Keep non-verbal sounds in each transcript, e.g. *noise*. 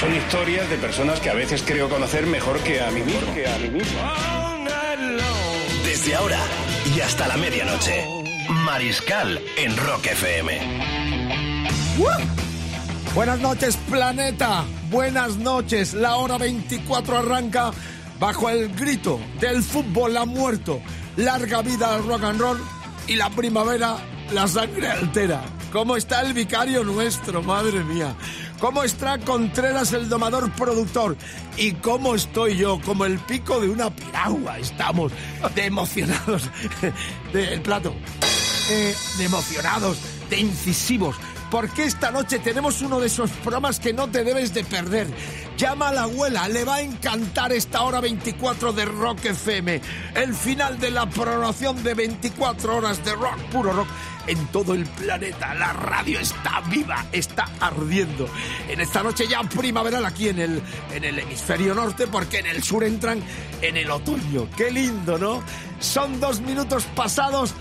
Son historias de personas que a veces creo conocer mejor que a mí mismo. Que a mí mismo. Desde ahora y hasta la medianoche, Mariscal en Rock FM. Buenas noches, planeta. Buenas noches. La hora 24 arranca bajo el grito del fútbol ha muerto. Larga vida al rock and roll y la primavera la sangre altera. ¿Cómo está el vicario nuestro, madre mía? ¿Cómo está Contreras el domador productor? ¿Y cómo estoy yo? Como el pico de una piragua. Estamos de emocionados *laughs* del plato. Eh, de emocionados, de incisivos. Porque esta noche tenemos uno de esos programas que no te debes de perder. Llama a la abuela, le va a encantar esta hora 24 de Rock FM. El final de la programación de 24 horas de rock, puro rock, en todo el planeta. La radio está viva, está ardiendo. En esta noche ya primaveral aquí en el, en el hemisferio norte, porque en el sur entran en el otoño. Qué lindo, ¿no? Son dos minutos pasados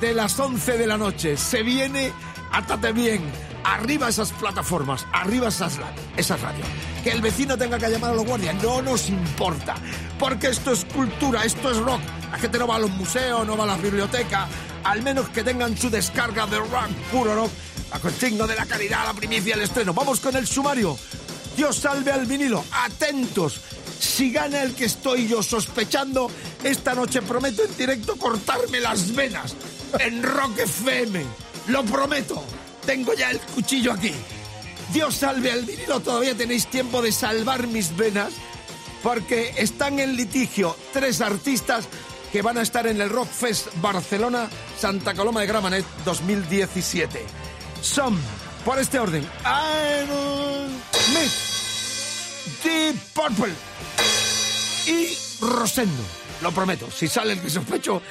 de las 11 de la noche. Se viene, átate bien. Arriba esas plataformas, arriba esas, esas radios. Que el vecino tenga que llamar a los guardias, no nos importa. Porque esto es cultura, esto es rock. La gente no va a los museos, no va a las bibliotecas. Al menos que tengan su descarga de rock, puro rock. A consigno de la calidad, la primicia, el estreno. Vamos con el sumario. Dios salve al vinilo. Atentos. Si gana el que estoy yo sospechando, esta noche prometo en directo cortarme las venas en Rock FM. Lo prometo. Tengo ya el cuchillo aquí. Dios salve al vinilo. Todavía tenéis tiempo de salvar mis venas porque están en litigio tres artistas que van a estar en el Rock Fest Barcelona Santa Coloma de Gramenet 2017. Son, por este orden, Aerosmith, Deep Purple y Rosendo. Lo prometo, si sale el que sospecho,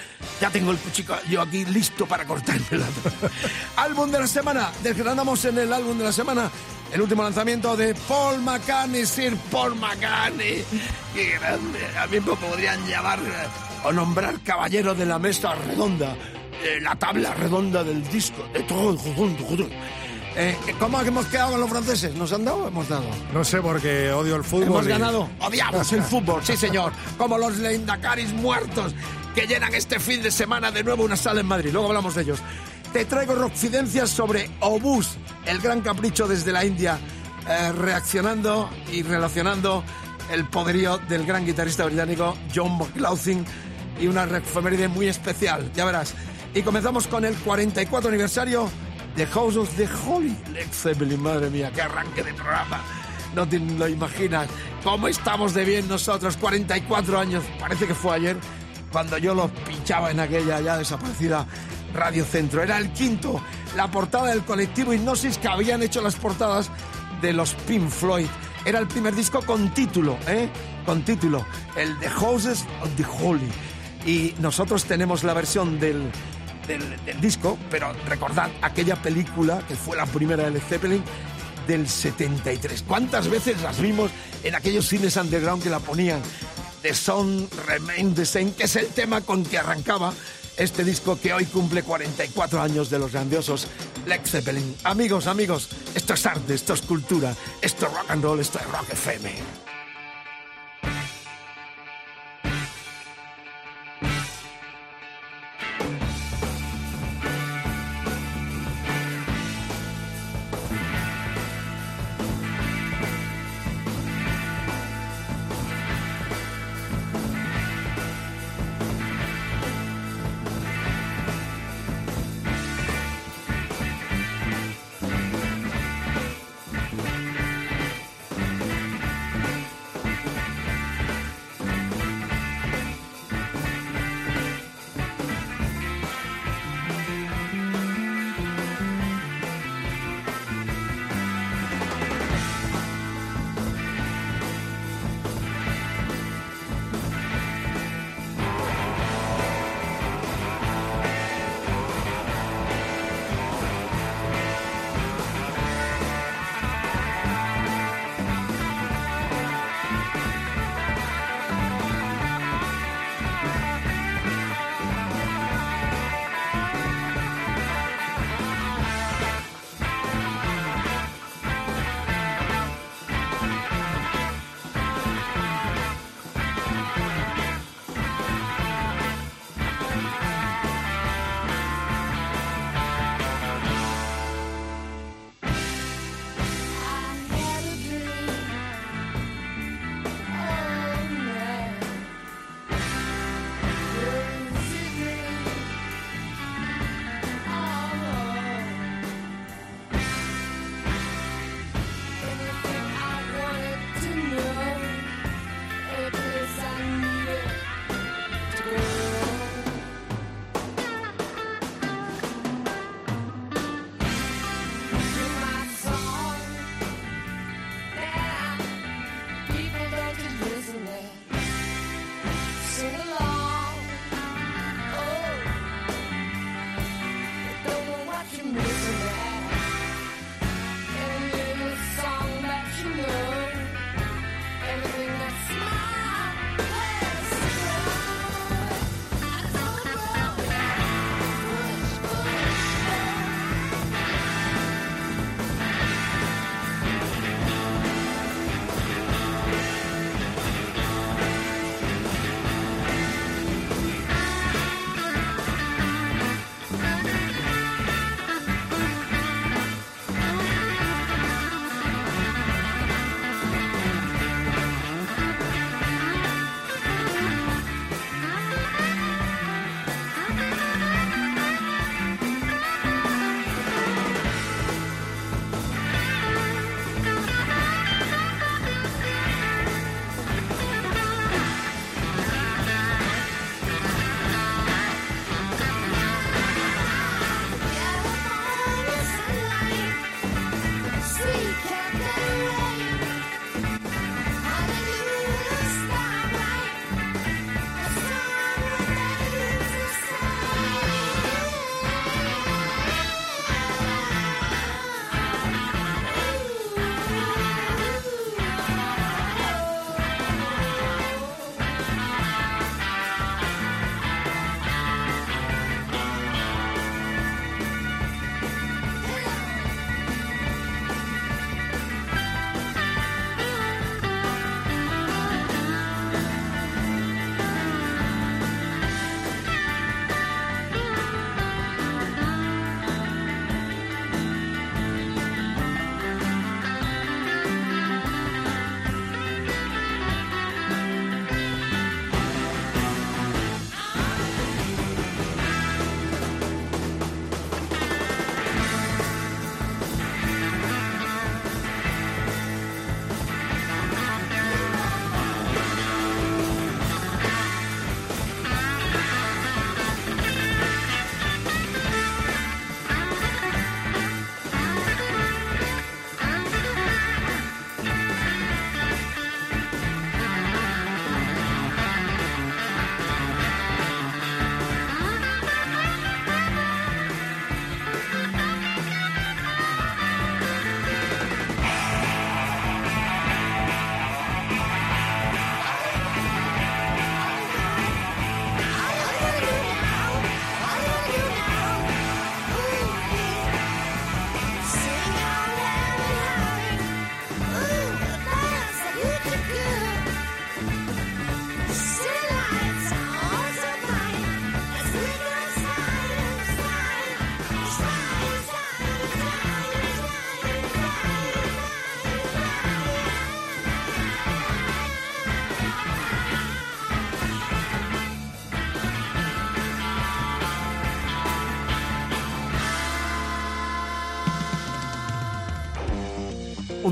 ya tengo el cuchillo yo aquí listo para cortármelo. *laughs* álbum de la semana, desgranamos en el álbum de la semana el último lanzamiento de Paul McCartney, Sir Paul McCartney. Qué grande, a mí me podrían llamar eh, o nombrar caballero de la mesa redonda, eh, la tabla redonda del disco, de todo. Eh, ¿Cómo hemos quedado con los franceses? ¿Nos han dado o hemos dado? No sé, porque odio el fútbol. Hemos y- ganado. Odiamos *laughs* el fútbol, sí señor. Como los Leindakaris muertos que llenan este fin de semana de nuevo una sala en Madrid. Luego hablamos de ellos. Te traigo rockfidencias sobre Obús, el gran capricho desde la India, eh, reaccionando y relacionando el poderío del gran guitarrista británico John McLaughlin y una efeméride muy especial, ya verás. Y comenzamos con el 44 aniversario de House of the Holy. Led Zeppelin, madre mía, qué arranque de programa. No te lo imaginas. ¿Cómo estamos de bien nosotros? 44 años. Parece que fue ayer cuando yo los pinchaba en aquella ya desaparecida Radio Centro. Era el quinto. La portada del colectivo Hipnosis que habían hecho las portadas de los Pink Floyd. Era el primer disco con título, ¿eh? Con título. El The Houses of the Holy. Y nosotros tenemos la versión del, del, disco, pero recordad aquella película que fue la primera de Led Zeppelin del 73. ¿Cuántas veces las vimos en aquellos cines underground que la ponían? The Song Remain the Same, que es el tema con que arrancaba este disco que hoy cumple 44 años de los grandiosos Led Zeppelin. Amigos, amigos, esto es arte, esto es cultura, esto es rock and roll, esto es rock FM.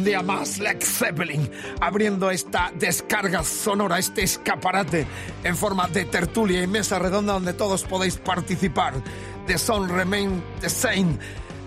Un día más Led Zeppelin abriendo esta descarga sonora, este escaparate en forma de tertulia y mesa redonda donde todos podéis participar. The Song Remain the Same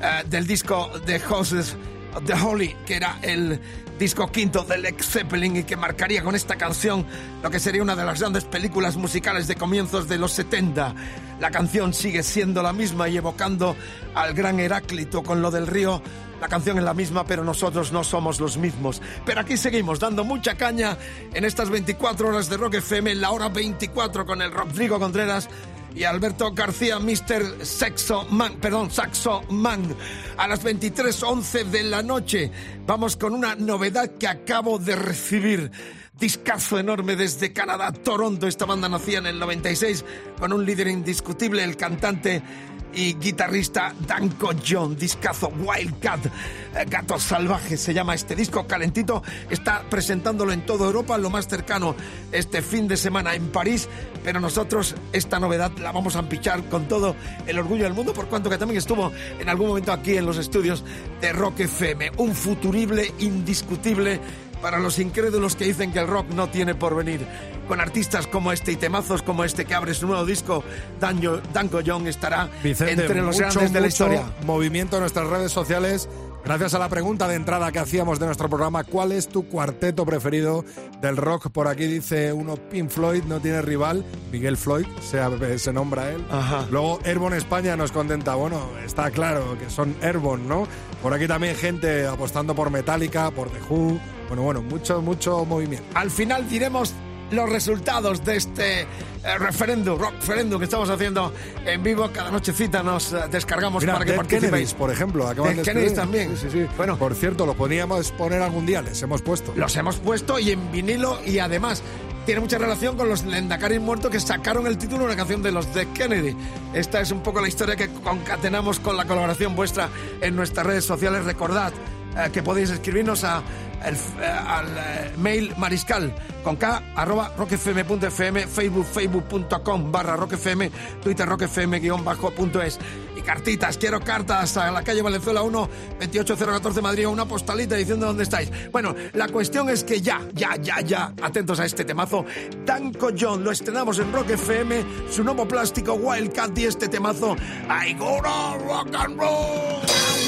eh, del disco The Houses of the Holy, que era el disco quinto de Led Zeppelin y que marcaría con esta canción lo que sería una de las grandes películas musicales de comienzos de los 70. La canción sigue siendo la misma y evocando al gran Heráclito con lo del río la canción es la misma, pero nosotros no somos los mismos. Pero aquí seguimos dando mucha caña en estas 24 horas de Rock FM, en la hora 24 con el Rodrigo Contreras y Alberto García, Mr. Sexo Man, perdón, Saxo Man. A las 23.11 de la noche vamos con una novedad que acabo de recibir. Discazo enorme desde Canadá, Toronto. Esta banda nacía en el 96 con un líder indiscutible, el cantante y guitarrista Danko John, discazo Wildcat, eh, Gato Salvaje se llama este disco calentito, está presentándolo en toda Europa, lo más cercano este fin de semana en París, pero nosotros esta novedad la vamos a pichar con todo el orgullo del mundo, por cuanto que también estuvo en algún momento aquí en los estudios de Rock FM, un futurible indiscutible para los incrédulos que dicen que el rock no tiene porvenir. Con artistas como este y temazos como este que abre su nuevo disco, Danko Young estará Vicente, entre los mucho, grandes de la historia. movimiento en nuestras redes sociales. Gracias a la pregunta de entrada que hacíamos de nuestro programa, ¿cuál es tu cuarteto preferido del rock? Por aquí dice uno, Pink Floyd no tiene rival, Miguel Floyd se, se nombra él. Ajá. Luego Airborne España nos contenta, bueno, está claro que son Airborne, ¿no? Por aquí también gente apostando por Metallica, por The Who, bueno, bueno, mucho, mucho movimiento. Al final diremos los resultados de este eh, referéndum, rock referéndum que estamos haciendo en vivo. Cada nochecita nos eh, descargamos Mira, para que Dead participéis. Kennedys, por ejemplo, acaban de escribir. también. Sí, sí, sí. Bueno. por cierto, lo podíamos poner algún día, les hemos puesto. Los hemos puesto y en vinilo y además tiene mucha relación con los Lendakaris muertos que sacaron el título de una canción de los de Kennedy. Esta es un poco la historia que concatenamos con la colaboración vuestra en nuestras redes sociales. Recordad eh, que podéis escribirnos a el- eh, al eh, mail mariscal con k arroba rockfm.fm, facebook facebook.com barra rockfm, twitter rockfm guion bajo punto es. Y cartitas, quiero cartas a la calle Valenzuela 1, 28014 Madrid, una postalita diciendo dónde estáis. Bueno, la cuestión es que ya, ya, ya, ya, atentos a este temazo. Danko John, lo estrenamos en Rock FM, su nuevo plástico Wildcat y este temazo, I go rock and roll.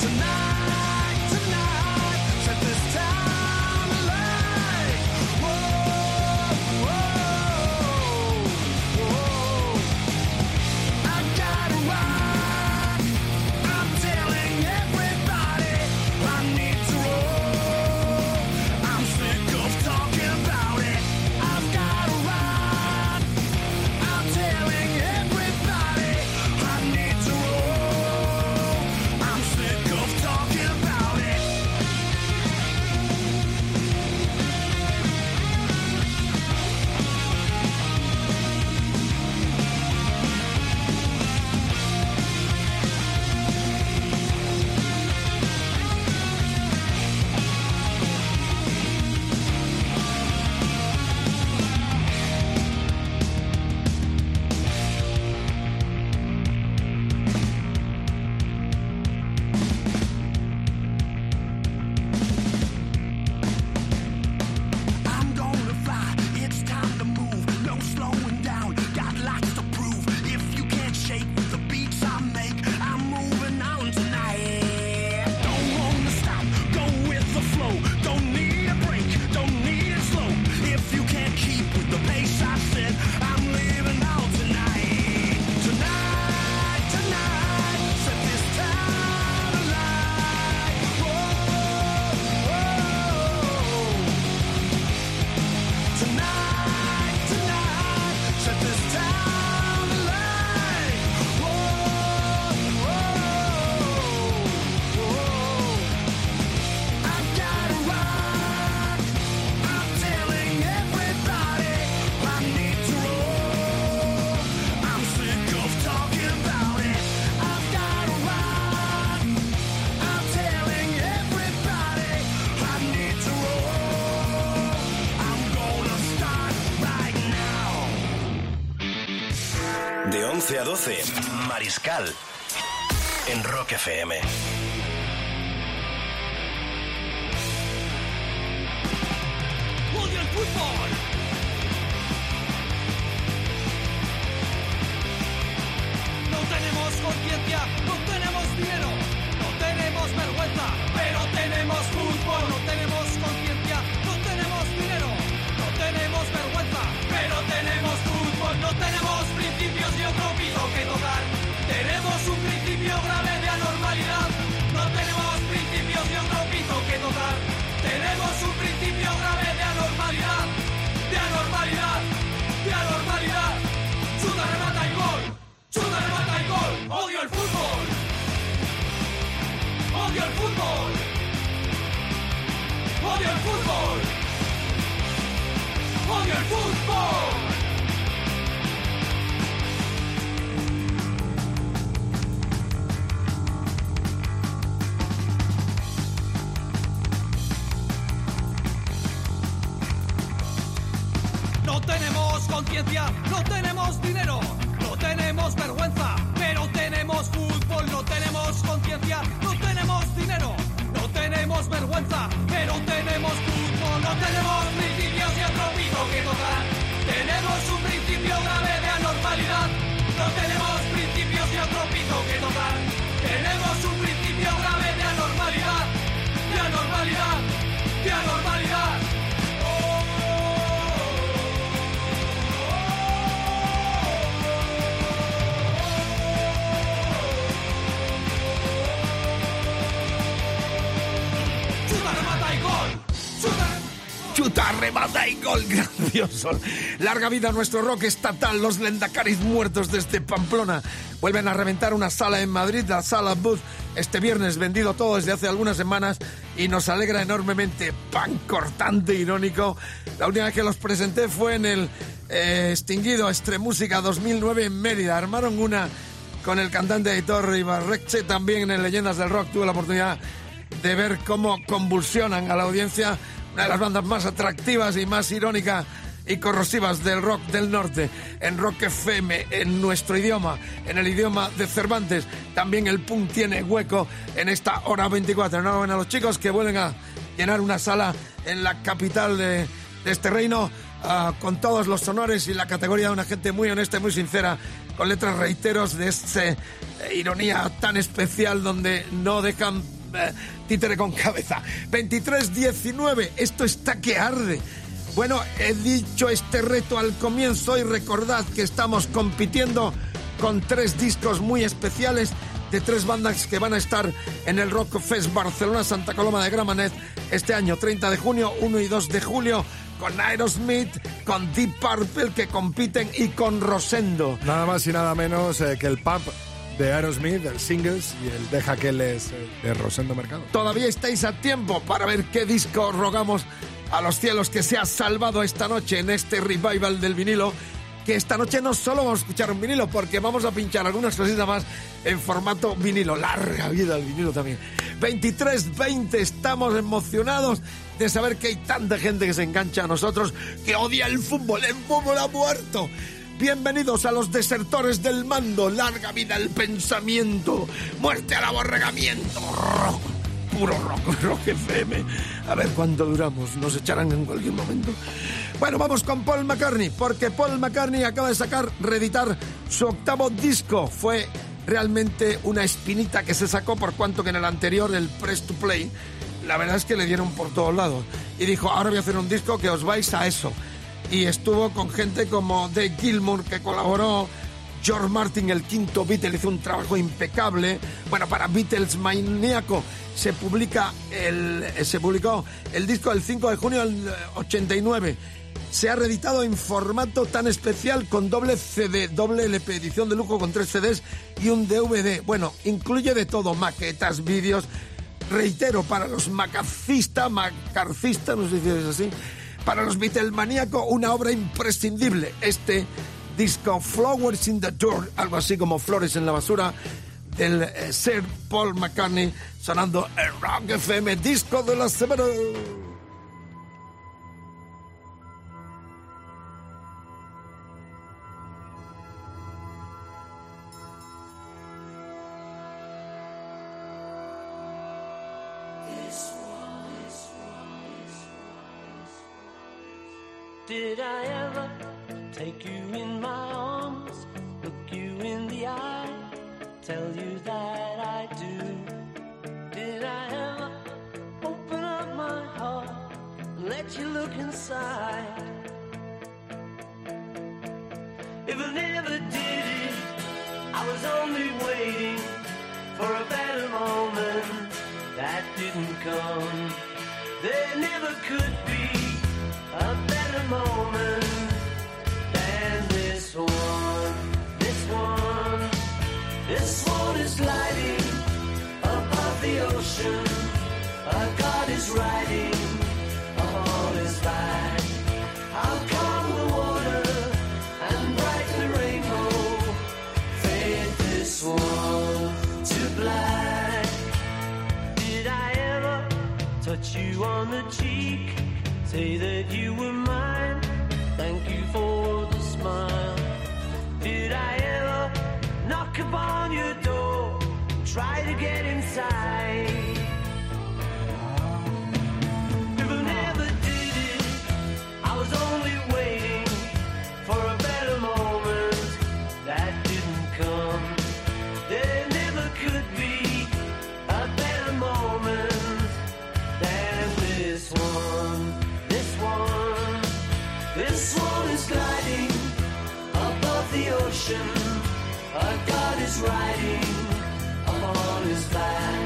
tonight. 12, Mariscal. En Rock FM. No tenemos dinero, no tenemos vergüenza, pero tenemos fútbol, no tenemos conciencia, no tenemos dinero, no tenemos vergüenza, Tenemos un principio grave de anormalidad, no tenemos principios y otro piso que tocar. Chuta, remata y gol *laughs* grandioso. Larga vida a nuestro rock estatal. Los Lendacaris muertos desde Pamplona vuelven a reventar una sala en Madrid, la sala Bus. Este viernes vendido todo desde hace algunas semanas y nos alegra enormemente. Pan cortante, irónico. La última vez que los presenté fue en el eh, extinguido Estremúsica 2009 en Mérida. Armaron una con el cantante Editor Ibarreche también en Leyendas del Rock. Tuve la oportunidad de ver cómo convulsionan a la audiencia una de las bandas más atractivas y más irónicas y corrosivas del rock del norte, en Rock FM, en nuestro idioma, en el idioma de Cervantes. También el punk tiene hueco en esta hora 24. Enhorabuena a los chicos que vuelven a llenar una sala en la capital de, este reino. ah, con todos los honores y la categoría de una gente muy honesta y muy sincera, con letras reiteros de esta ironía tan especial donde no dejan eh, títere con cabeza. 23-19, esto está que arde. Bueno, he dicho este reto al comienzo y recordad que estamos compitiendo con tres discos muy especiales de tres bandas que van a estar en el Rock Fest Barcelona Santa Coloma de Gramenet este año 30 de junio, 1 y 2 de julio con Aerosmith, con Deep Purple que compiten y con Rosendo. Nada más y nada menos eh, que el pub de Aerosmith, el Singles y el Deja que les eh, de Rosendo Mercado. Todavía estáis a tiempo para ver qué disco rogamos a los cielos que se ha salvado esta noche en este revival del vinilo. Que esta noche no solo vamos a escuchar un vinilo, porque vamos a pinchar algunas cositas más en formato vinilo. Larga vida el vinilo también. 23-20, estamos emocionados de saber que hay tanta gente que se engancha a nosotros, que odia el fútbol. El fútbol ha muerto. Bienvenidos a los desertores del mando. Larga vida el pensamiento. Muerte al aborregamiento. Rock puro rock, *laughs* rock FM. A ver cuánto duramos, nos echarán en cualquier momento. Bueno, vamos con Paul McCartney, porque Paul McCartney acaba de sacar, reeditar su octavo disco. Fue realmente una espinita que se sacó por cuanto que en el anterior, el Press to Play, la verdad es que le dieron por todos lados. Y dijo, ahora voy a hacer un disco que os vais a eso. Y estuvo con gente como Dave Gilmour, que colaboró, George Martin, el quinto Beatle, hizo un trabajo impecable. Bueno, para Beatles Maníaco se publica el, eh, se publicó el disco el 5 de junio del eh, 89. Se ha reeditado en formato tan especial con doble CD, doble LP, edición de lujo con tres CDs y un DVD. Bueno, incluye de todo, maquetas, vídeos. Reitero, para los macarcistas, macarcistas, no sé si es así, para los Beatlemaníacos, una obra imprescindible. Este disco Flowers in the Dirt, algo así como Flores en la basura, del eh, Sir Paul McCartney, sonando el Rock FM, disco de la semana. One is gliding above the ocean. A god is riding upon his back.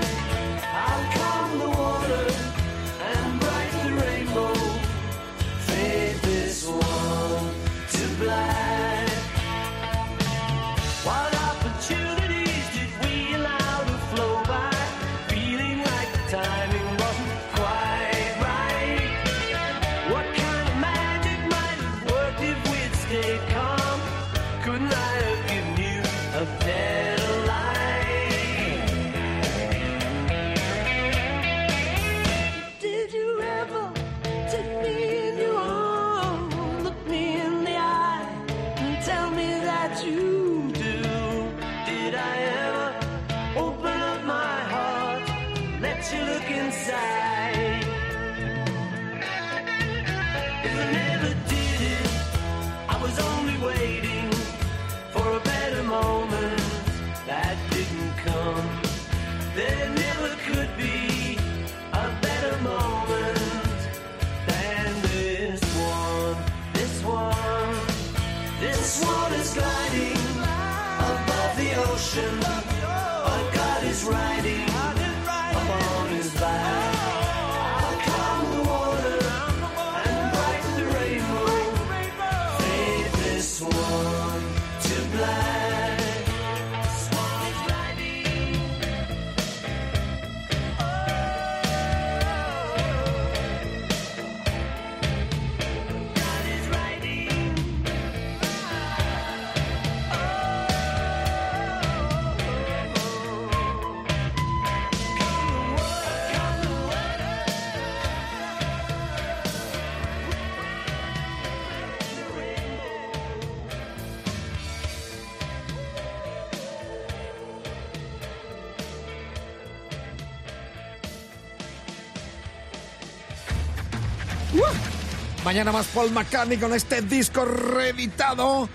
Mañana más Paul McCartney con este disco reeditado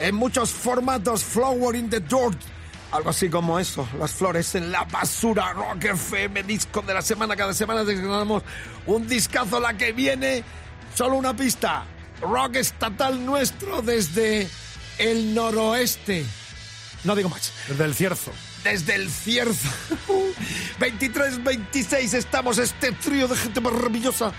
en muchos formatos. Flower in the Dirt. Algo así como eso, las flores en la basura. Rock FM, disco de la semana. Cada semana desgranamos un discazo. La que viene, solo una pista. Rock estatal nuestro desde el noroeste. No digo más. Desde el cierzo. Desde el cierzo. *laughs* 23-26 estamos este trío de gente maravillosa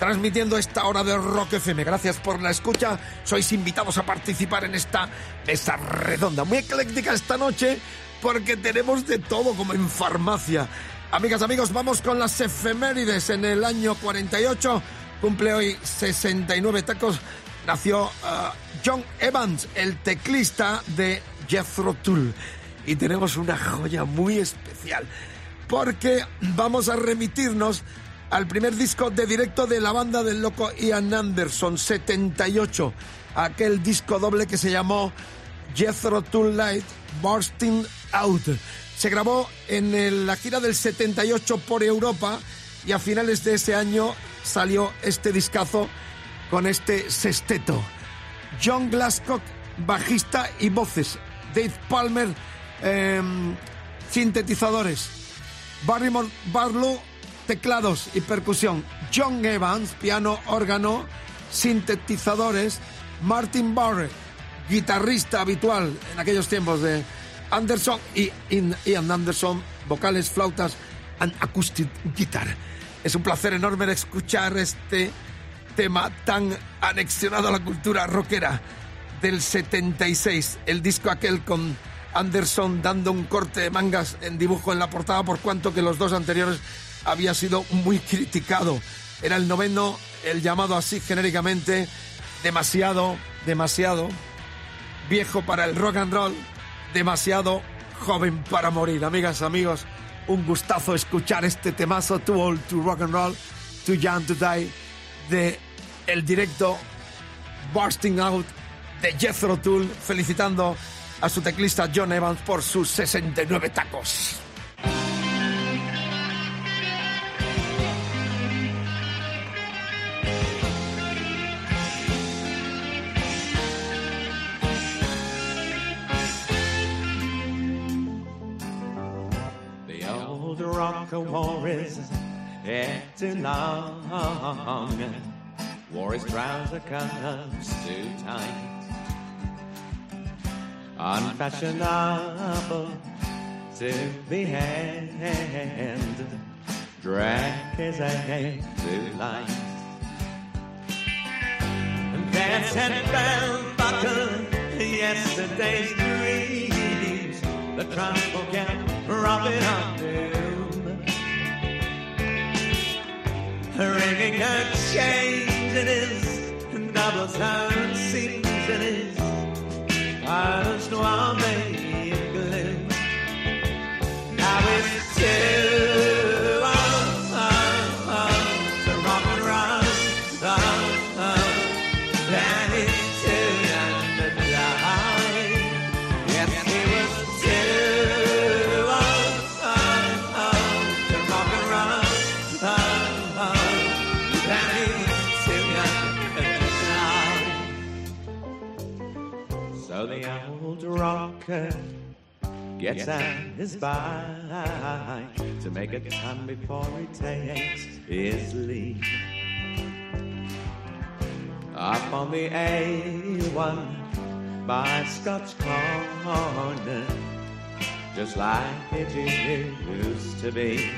transmitiendo esta hora de Rock FM. Gracias por la escucha. Sois invitados a participar en esta mesa redonda. Muy ecléctica esta noche porque tenemos de todo como en farmacia. Amigas, amigos, vamos con las efemérides. En el año 48 cumple hoy 69 tacos. Nació uh, John Evans, el teclista de Jethro Tull. Y tenemos una joya muy especial porque vamos a remitirnos al primer disco de directo de la banda del loco Ian Anderson, 78. Aquel disco doble que se llamó Jethro Tull Light Bursting Out. Se grabó en la gira del 78 por Europa y a finales de ese año salió este discazo con este sexteto. John Glasscock, bajista y voces. Dave Palmer, em, sintetizadores. Barrymore Barlow, teclados y percusión. John Evans, piano, órgano, sintetizadores. Martin Barrett, guitarrista habitual en aquellos tiempos de Anderson y Ian Anderson, vocales, flautas and acoustic guitar. Es un placer enorme escuchar este tema tan anexionado a la cultura rockera del 76, el disco aquel con Anderson dando un corte de mangas en dibujo en la portada, por cuanto que los dos anteriores había sido muy criticado. Era el noveno, el llamado así genéricamente, demasiado, demasiado viejo para el rock and roll, demasiado joven para morir. Amigas, amigos, un gustazo escuchar este temazo Too Old to Rock and Roll, Too Young to Die, de el directo Bursting Out de Jethro Tull, felicitando a su teclista John Evans por sus 69 tacos. Morocco war is getting long. is trouser comes too tight. Unfashionable to the hand. Drag is a to light. Pants and bell buckle yesterday's dreams. The trunk will get robbing up ringing her chains in his double time seems in his Irish noir making. Now it's two. Rocker gets out his bike to make a time before he takes his leave. Up on the A1 by Scotch Corner, just like it used to be.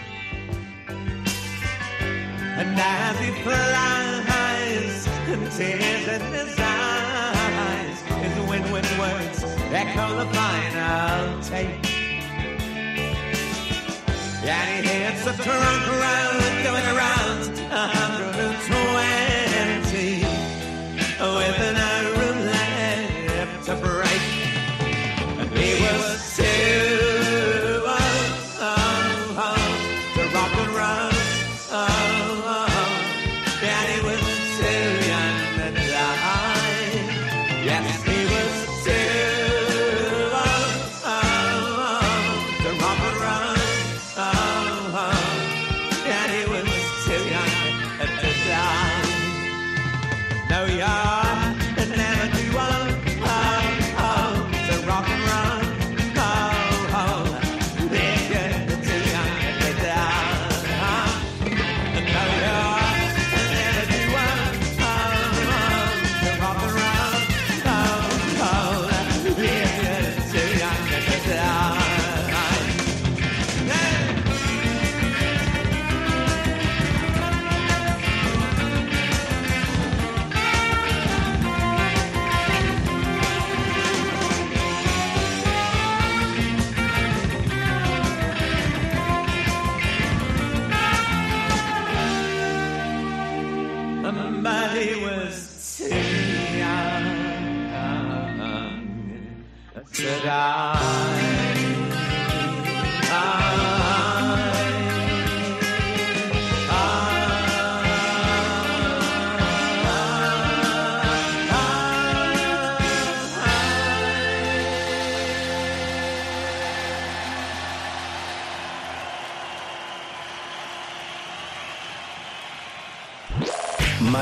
And as he flies, tears in his eyes, in the win-win words that colorblind I'll take. he hits the turn around, going around. Uh-huh.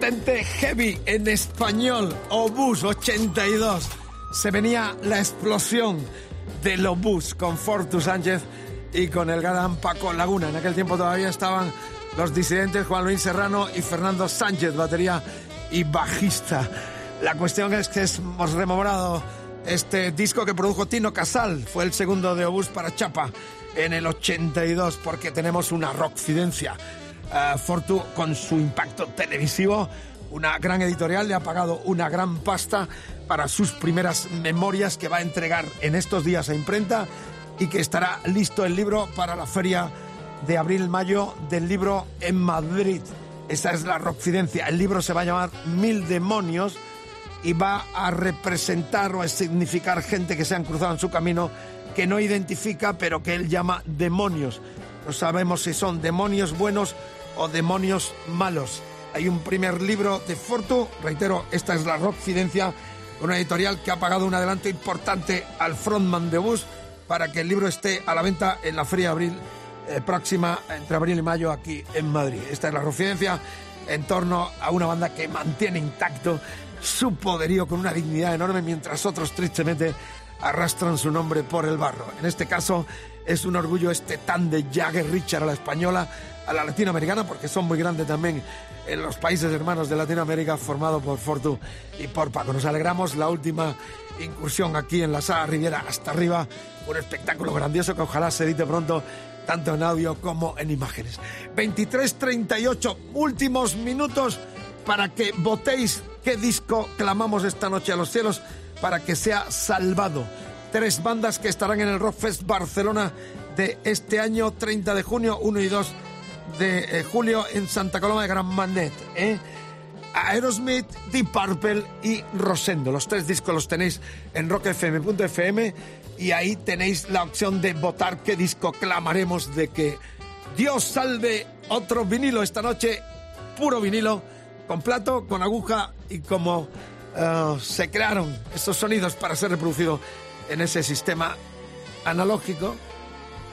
Heavy en español, Obús 82. Se venía la explosión del Obús con Fortus Sánchez y con el gran Paco Laguna. En aquel tiempo todavía estaban los disidentes Juan Luis Serrano y Fernando Sánchez, batería y bajista. La cuestión es que hemos rememorado este disco que produjo Tino Casal, fue el segundo de Obús para Chapa en el 82, porque tenemos una rockfidencia. Uh, Fortu, con su impacto televisivo, una gran editorial le ha pagado una gran pasta para sus primeras memorias que va a entregar en estos días a imprenta y que estará listo el libro para la feria de abril-mayo del libro en Madrid. Esa es la rockfidencia. El libro se va a llamar Mil Demonios y va a representar o a significar gente que se han cruzado en su camino que no identifica pero que él llama demonios. No sabemos si son demonios buenos o demonios malos. Hay un primer libro de Fortu, reitero, esta es la Rockfidencia, una editorial que ha pagado un adelanto importante al frontman de Bus para que el libro esté a la venta en la Feria de Abril eh, próxima, entre abril y mayo, aquí en Madrid. Esta es la Rockfidencia en torno a una banda que mantiene intacto su poderío con una dignidad enorme, mientras otros tristemente arrastran su nombre por el barro. En este caso es un orgullo este tan de Jagger Richard a la española, a la latinoamericana, porque son muy grandes también en los países hermanos de Latinoamérica, formado por Fortu y por Paco. Nos alegramos la última incursión aquí en la sala Riviera hasta arriba, un espectáculo grandioso que ojalá se edite pronto tanto en audio como en imágenes. 23.38, últimos minutos para que votéis qué disco clamamos esta noche a los cielos para que sea salvado. Tres bandas que estarán en el Rockfest Barcelona de este año, 30 de junio, 1 y 2 de eh, julio en Santa Coloma de Gran Manet. ¿eh? Aerosmith, Deep Purple y Rosendo. Los tres discos los tenéis en rockfm.fm y ahí tenéis la opción de votar qué disco clamaremos de que Dios salve otro vinilo esta noche, puro vinilo, con plato, con aguja y como eh, se crearon esos sonidos para ser reproducido en ese sistema analógico,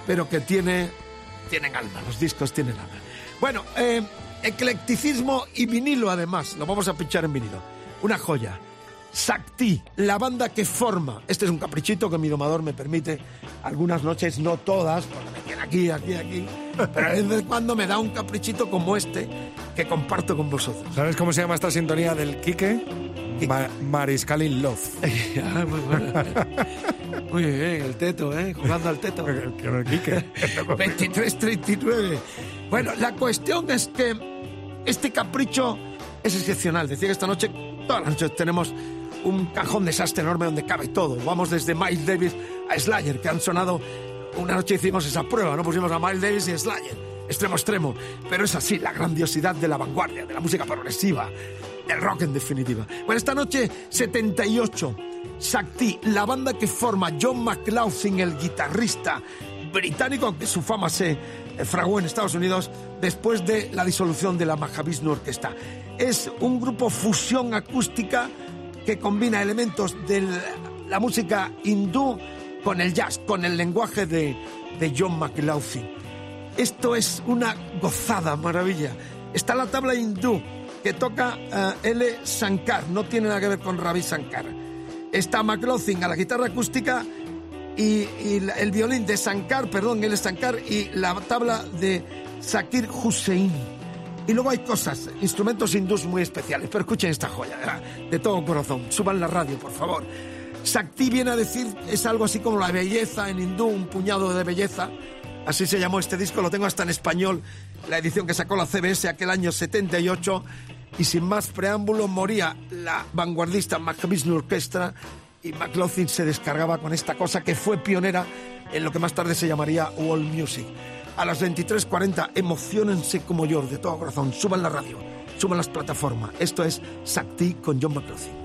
pero que tiene, tienen alma, los discos tienen alma. Bueno, eh, eclecticismo y vinilo además, lo vamos a pinchar en vinilo. Una joya. Sakti, la banda que forma. Este es un caprichito que mi domador me permite. Algunas noches, no todas, porque me tiene aquí, aquí, aquí. Pero de vez en cuando me da un caprichito como este que comparto con vosotros. ¿Sabes cómo se llama esta sintonía del Quique? *laughs* Ma- Mariscal in Love. *laughs* Ah, muy bueno. Muy bien, el teto, ¿eh? Jugando al teto. Con el Quique. 23-39. *laughs* Bueno, la cuestión es que este capricho es excepcional. Decía que esta noche, todas las noches tenemos un cajón desastre enorme donde cabe todo. Vamos desde Miles Davis a Slayer, que han sonado. Una noche hicimos esa prueba, ¿no? Pusimos a Miles Davis y Slayer, extremo extremo. Pero es así, la grandiosidad de la vanguardia, de la música progresiva, del rock en definitiva. Bueno, esta noche, 78. Sakti, la banda que forma John McLaughlin, el guitarrista británico, aunque su fama se eh, fraguó en Estados Unidos después de la disolución de la Mahavishnu Orquesta. Es un grupo fusión acústica que combina elementos de la música hindú con el jazz, con el lenguaje de, de John McLaughlin. Esto es una gozada, maravilla. Está la tabla hindú que toca eh, L. Shankar, no tiene nada que ver con Ravi Shankar. Está McLaughlin a la guitarra acústica y, y el violín de Shankar, perdón, L. Shankar, y la tabla de Zakir Hussein. Y luego hay cosas, instrumentos hindús muy especiales. Pero escuchen esta joya, de todo corazón. Suban la radio, por favor. Sakti viene a decir, es algo así como la belleza en hindú, un puñado de belleza. Así se llamó este disco, lo tengo hasta en español, la edición que sacó la CBS aquel año 78. Y sin más preámbulo, moría la vanguardista Mahavishnu Orchestra y McLaughlin se descargaba con esta cosa que fue pionera en lo que más tarde se llamaría World Music. A las 23.40, emocionense como yo, de todo corazón. Suban la radio, suban las plataformas. Esto es Sakti con John McLaughlin.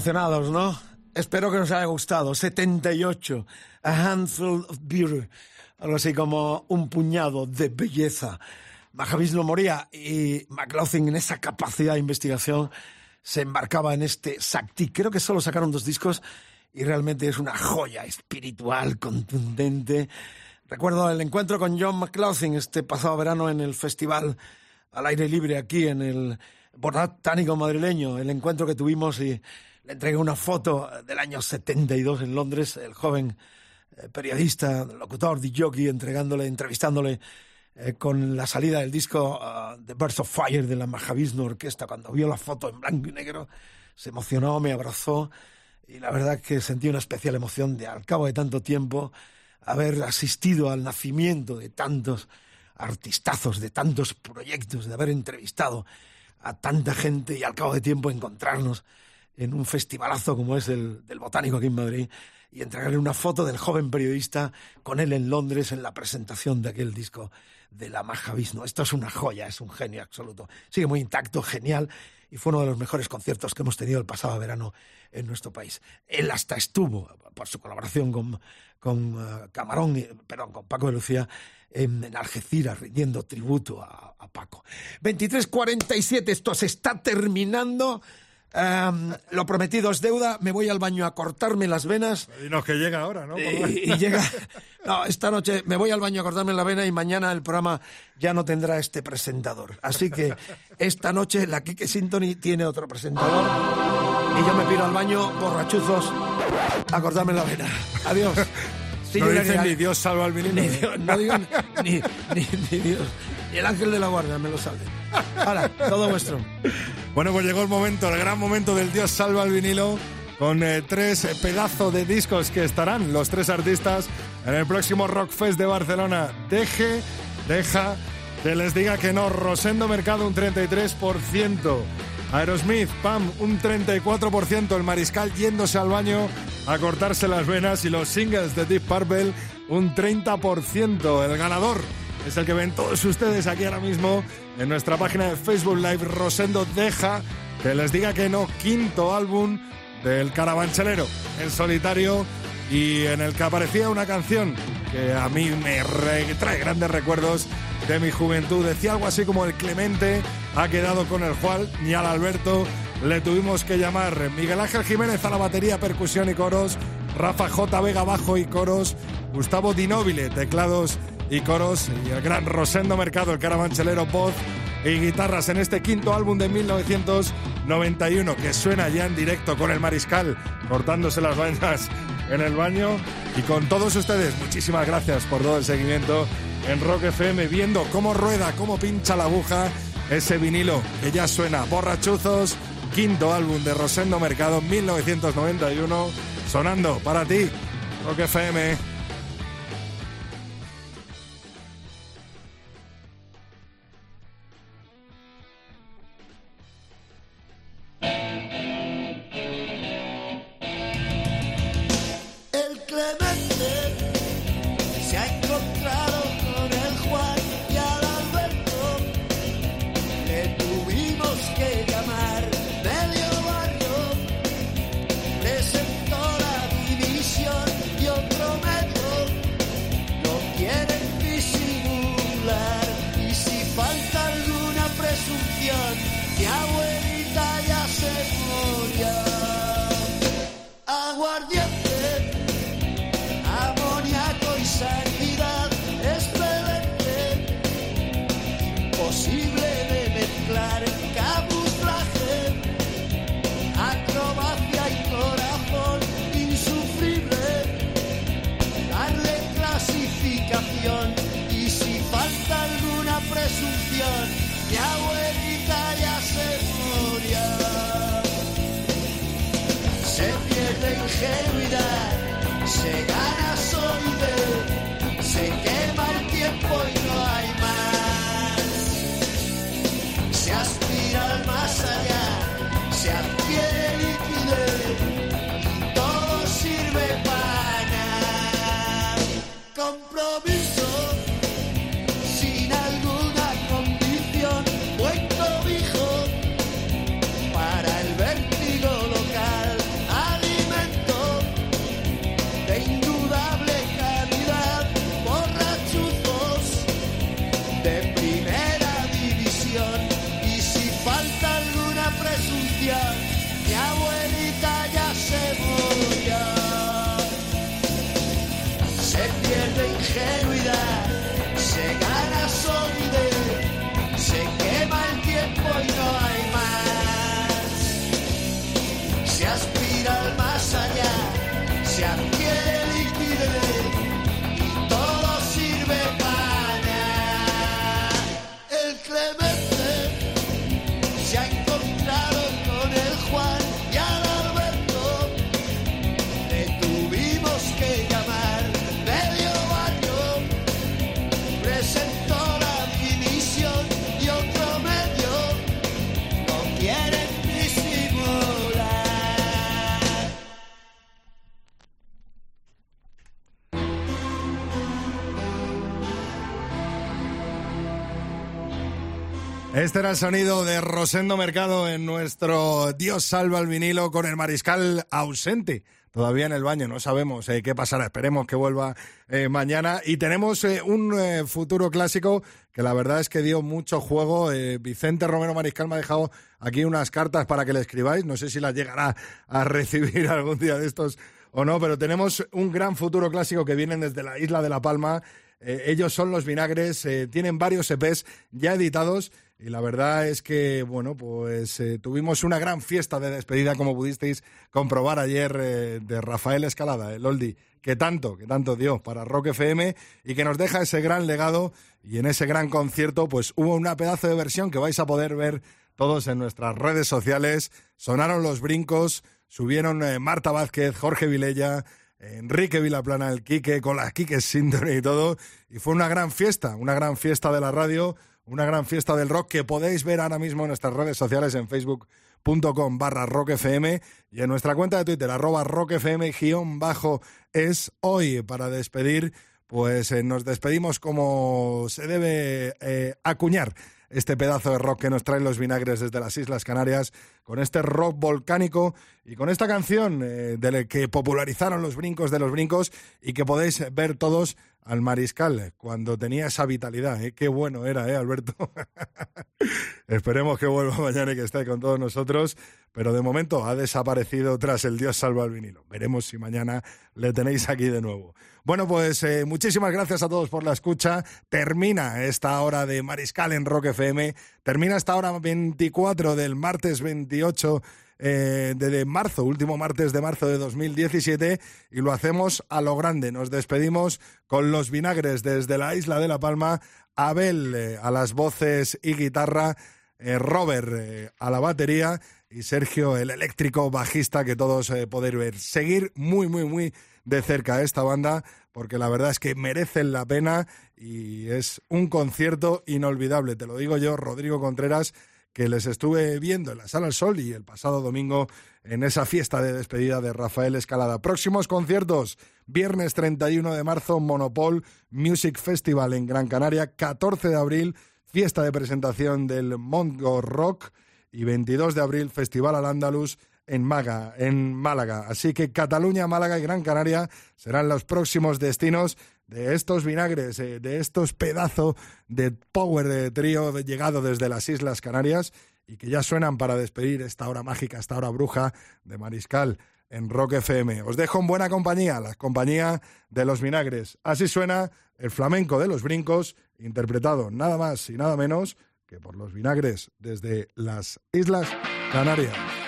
Emocionados, ¿no? Espero que nos haya gustado. 78. A handful of beauty. Algo así como un puñado de belleza. Mahavishnu moría y McLaughlin en esa capacidad de investigación se embarcaba en este Sakti. Creo que solo sacaron dos discos y realmente es una joya espiritual, contundente. Recuerdo el encuentro con John McLaughlin este pasado verano en el festival al aire libre aquí en el botánico madrileño, el encuentro que tuvimos y le entregué una foto del año 72 en Londres, el joven eh, periodista, locutor, jockey, entregándole, entrevistándole eh, con la salida del disco ah, The Birds of Fire de la Mahavishnu Orquesta. Cuando vio la foto en blanco y negro, se emocionó, me abrazó y la verdad que sentí una especial emoción de, al cabo de tanto tiempo, haber asistido al nacimiento de tantos artistazos, de tantos proyectos, de haber entrevistado a tanta gente y al cabo de tiempo encontrarnos en un festivalazo como es el del Botánico aquí en Madrid y entregarle una foto del joven periodista con él en Londres en la presentación de aquel disco de la Mahavishnu. Esto es una joya, es un genio absoluto. Sigue muy intacto, genial y fue uno de los mejores conciertos que hemos tenido el pasado verano en nuestro país. Él hasta estuvo, por su colaboración con, con eh, Camarón, perdón, con Paco de Lucía, en, en Algeciras, rindiendo tributo a, a Paco. 23.47, esto se está terminando. Em, lo prometido es deuda, me voy al baño a cortarme las venas. Dinos que llega ahora, ¿no? Y, y llega. No, esta noche me voy al baño a cortarme la vena y mañana el programa ya no tendrá este presentador. Así que esta noche la Kike Sintony tiene otro presentador y yo me piro al baño borrachuzos a cortarme la vena. Adiós. *laughs* No dicen ni Dios salva al vinilo. Ni Dios, no digo ni, ni, ni- ni Dios. Y el ángel de la guardia me lo salve. *laughs* Ahora, todo vuestro. Bueno, pues llegó el momento, el gran momento del Dios salva al vinilo, con eh, tres pedazos de discos que estarán los tres artistas en el próximo Rockfest de Barcelona. Deje, deja que les diga que no. Rosendo Mercado un 33%. Aerosmith, Pam, un 34%. El Mariscal yéndose al baño a cortarse las venas. Y los singles de Deep Purple, un 30%. El ganador es el que ven todos ustedes aquí ahora mismo en nuestra página de Facebook Live. Rosendo deja que les diga que no. Quinto álbum del Carabanchelero en solitario y en el que aparecía una canción que a mí me trae grandes recuerdos de mi juventud. Decía algo así como el Clemente ha quedado con el Juan ni al Alberto le tuvimos que llamar. Miguel Ángel Jiménez a la batería, percusión y coros. Rafa J. Vega bajo y coros. Gustavo Dinóbile, teclados y coros. Y el gran Rosendo Mercado, el carabanchelero, voz y guitarras en este quinto álbum de 1991 que suena ya en directo con el Mariscal cortándose las vainas en el baño y con todos ustedes muchísimas gracias por todo el seguimiento en Rock FM viendo cómo rueda, cómo pincha la aguja ese vinilo que ya suena borrachuzos quinto álbum de Rosendo Mercado 1991 sonando para ti Rock FM Este era el sonido de Rosendo Mercado en nuestro Dios salva al vinilo con el mariscal ausente. Todavía en el baño, no sabemos eh, qué pasará. Esperemos que vuelva eh, mañana. Y tenemos eh, un futuro clásico que la verdad es que dio mucho juego. Vicente Romero Mariscal me ha dejado aquí unas cartas para que le escribáis. No sé si las llegará a *laughs* recibir algún día de estos o no, pero tenemos un gran futuro clásico que vienen desde la isla de La Palma. Ellos son los vinagres, tienen varios EPs ya editados y la verdad es que, bueno, pues eh, tuvimos una gran fiesta de despedida, como pudisteis comprobar ayer, eh, de Rafael Escalada, el Oldi, que tanto, que tanto dio para Rock FM y que nos deja ese gran legado y en ese gran concierto, pues hubo una pedazo de versión que vais a poder ver todos en nuestras redes sociales. Sonaron los brincos, subieron eh, Marta Vázquez, Jorge Vilella, Enrique Vilaplana, el Quique, con las Quique Síndrome y todo. Y fue una gran fiesta, una gran fiesta de la radio, una gran fiesta del rock que podéis ver ahora mismo en nuestras redes sociales en facebook.com barra rockfm y en nuestra cuenta de Twitter, arroba rockfm guion bajo es hoy para despedir. Pues eh, nos despedimos como se debe eh, acuñar este pedazo de rock que nos traen los vinagres desde las Islas Canarias, con este rock volcánico y con esta canción eh, de que popularizaron los brincos de los brincos y que podéis ver todos al mariscal eh, cuando tenía esa vitalidad. ¿eh? Qué bueno era, ¿eh, Alberto? *laughs* Esperemos que vuelva mañana y que esté con todos nosotros, pero de momento ha desaparecido tras el Dios salva al vinilo. Veremos si mañana le tenéis aquí de nuevo. Bueno, pues eh, muchísimas gracias a todos por la escucha. Termina esta hora de Mariscal en Rock FM. Termina esta hora 24 del martes 28 eh, de, marzo, último martes de marzo de 2017, y lo hacemos a lo grande. Nos despedimos con los vinagres desde la isla de La Palma. Abel eh, a las voces y guitarra, eh, Robert eh, a la batería y Sergio el eléctrico bajista que todos podéis ver. Seguir muy, muy, muy de cerca esta banda porque la verdad es que merecen la pena y es un concierto inolvidable. Te lo digo yo, Rodrigo Contreras, que les estuve viendo en la Sala al Sol y el pasado domingo en esa fiesta de despedida de Rafael Escalada. Próximos conciertos, viernes 31 de marzo, Monopol Music Festival en Gran Canaria, 14 de abril, fiesta de presentación del Mongo Rock y 22 de abril, Festival al Andalus en, Maga, en Málaga. Así que Cataluña, Málaga y Gran Canaria serán los próximos destinos de estos vinagres, eh, de estos pedazos de power de trío llegado desde las Islas Canarias y que ya suenan para despedir esta hora mágica, esta hora bruja de Mariscal en Rock FM. Os dejo en buena compañía, la compañía de los vinagres. Así suena el flamenco de los brincos, interpretado nada más y nada menos que por los vinagres desde las Islas Canarias.